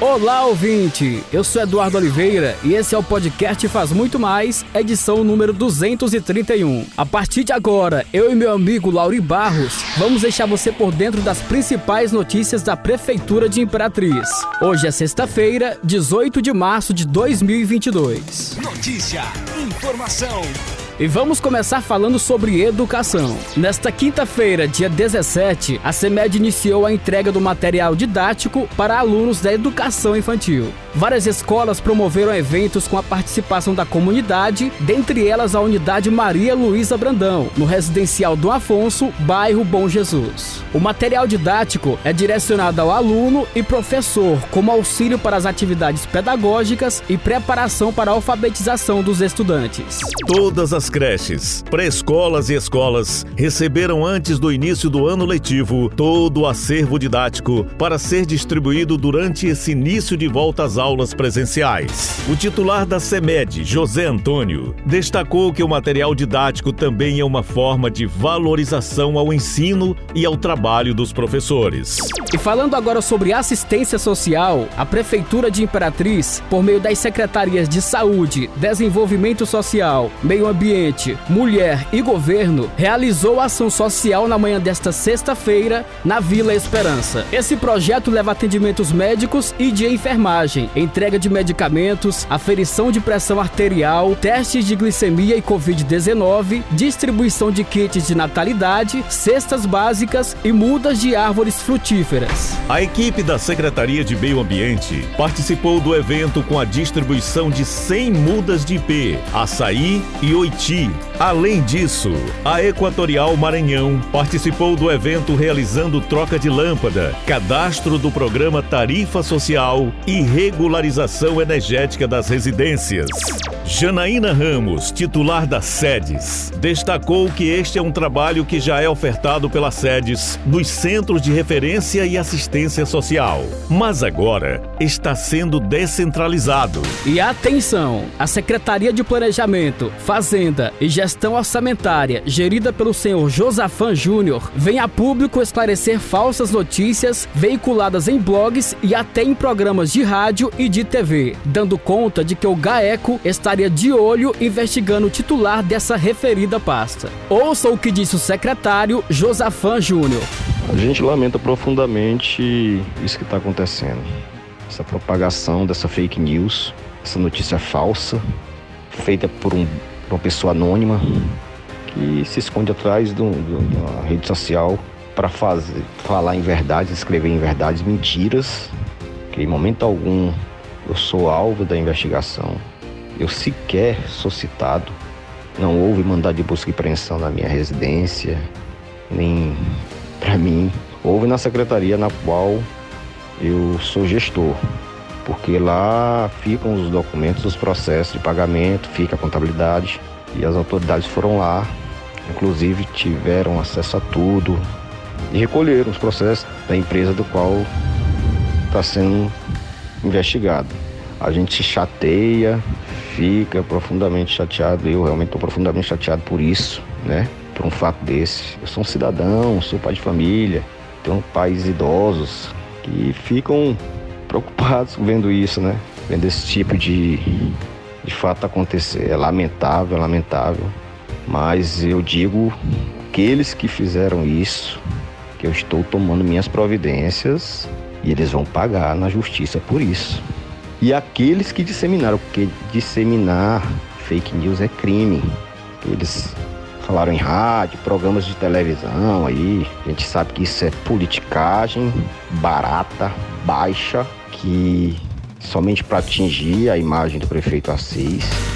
Olá, ouvinte! Eu sou Eduardo Oliveira e esse é o podcast Faz Muito Mais, edição número 231. A partir de agora, eu e meu amigo Lauri Barros vamos deixar você por dentro das principais notícias da Prefeitura de Imperatriz. Hoje é sexta-feira, 18 de março de 2022. Notícia, informação, e vamos começar falando sobre educação. Nesta quinta-feira, dia 17, a CEMED iniciou a entrega do material didático para alunos da educação infantil. Várias escolas promoveram eventos com a participação da comunidade, dentre elas a unidade Maria Luísa Brandão, no residencial do Afonso, bairro Bom Jesus. O material didático é direcionado ao aluno e professor como auxílio para as atividades pedagógicas e preparação para a alfabetização dos estudantes. Todas as creches, pré-escolas e escolas receberam antes do início do ano letivo todo o acervo didático para ser distribuído durante esse início de volta às aulas presenciais. O titular da CEMED, José Antônio, destacou que o material didático também é uma forma de valorização ao ensino e ao trabalho dos professores. E falando agora sobre assistência social, a Prefeitura de Imperatriz, por meio das secretarias de Saúde, Desenvolvimento Social, Meio Ambiente, Ambiente, Mulher e Governo realizou ação social na manhã desta sexta-feira na Vila Esperança. Esse projeto leva atendimentos médicos e de enfermagem, entrega de medicamentos, aferição de pressão arterial, testes de glicemia e Covid-19, distribuição de kits de natalidade, cestas básicas e mudas de árvores frutíferas. A equipe da Secretaria de Meio Ambiente participou do evento com a distribuição de 100 mudas de IP, açaí e Além disso, a Equatorial Maranhão participou do evento realizando troca de lâmpada, cadastro do programa Tarifa Social e regularização energética das residências. Janaína Ramos, titular da SEDES, destacou que este é um trabalho que já é ofertado pela SEDES nos Centros de Referência e Assistência Social, mas agora está sendo descentralizado. E atenção, a Secretaria de Planejamento, Fazenda E Gestão Orçamentária, gerida pelo senhor Josafan Júnior, vem a público esclarecer falsas notícias veiculadas em blogs e até em programas de rádio e de TV, dando conta de que o GAECO estaria de olho investigando o titular dessa referida pasta. Ouça o que disse o secretário Josafan Júnior. A gente lamenta profundamente isso que está acontecendo. Essa propagação dessa fake news, essa notícia falsa, feita por um uma pessoa anônima que se esconde atrás de, uma rede social para fazer, falar em verdades, escrever em verdades mentiras, que em momento algum eu sou alvo da investigação. Eu sequer sou citado. Não houve mandado de busca e apreensão na minha residência, nem para mim. Houve na secretaria na qual eu sou gestor porque lá ficam os documentos, os processos de pagamento, fica a contabilidade e as autoridades foram lá, inclusive tiveram acesso a tudo e recolheram os processos da empresa do qual está sendo investigado. A gente se chateia, fica profundamente chateado, eu realmente estou profundamente chateado por isso, né? Por um fato desse. Eu sou um cidadão, sou pai de família, tenho pais idosos que ficam preocupados vendo isso, né? Vendo esse tipo de, de fato acontecer. É lamentável, é lamentável. Mas eu digo aqueles que fizeram isso, que eu estou tomando minhas providências e eles vão pagar na justiça por isso. E aqueles que disseminaram, porque disseminar fake news é crime. Eles falaram em rádio, programas de televisão aí. A gente sabe que isso é politicagem barata, baixa que somente para atingir a imagem do prefeito Assis.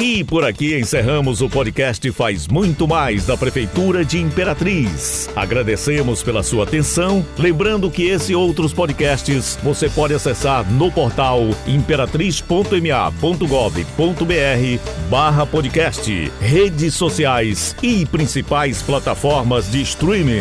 E por aqui encerramos o podcast Faz Muito Mais da Prefeitura de Imperatriz. Agradecemos pela sua atenção. Lembrando que esse e outros podcasts você pode acessar no portal imperatriz.ma.gov.br barra podcast, redes sociais e principais plataformas de streaming.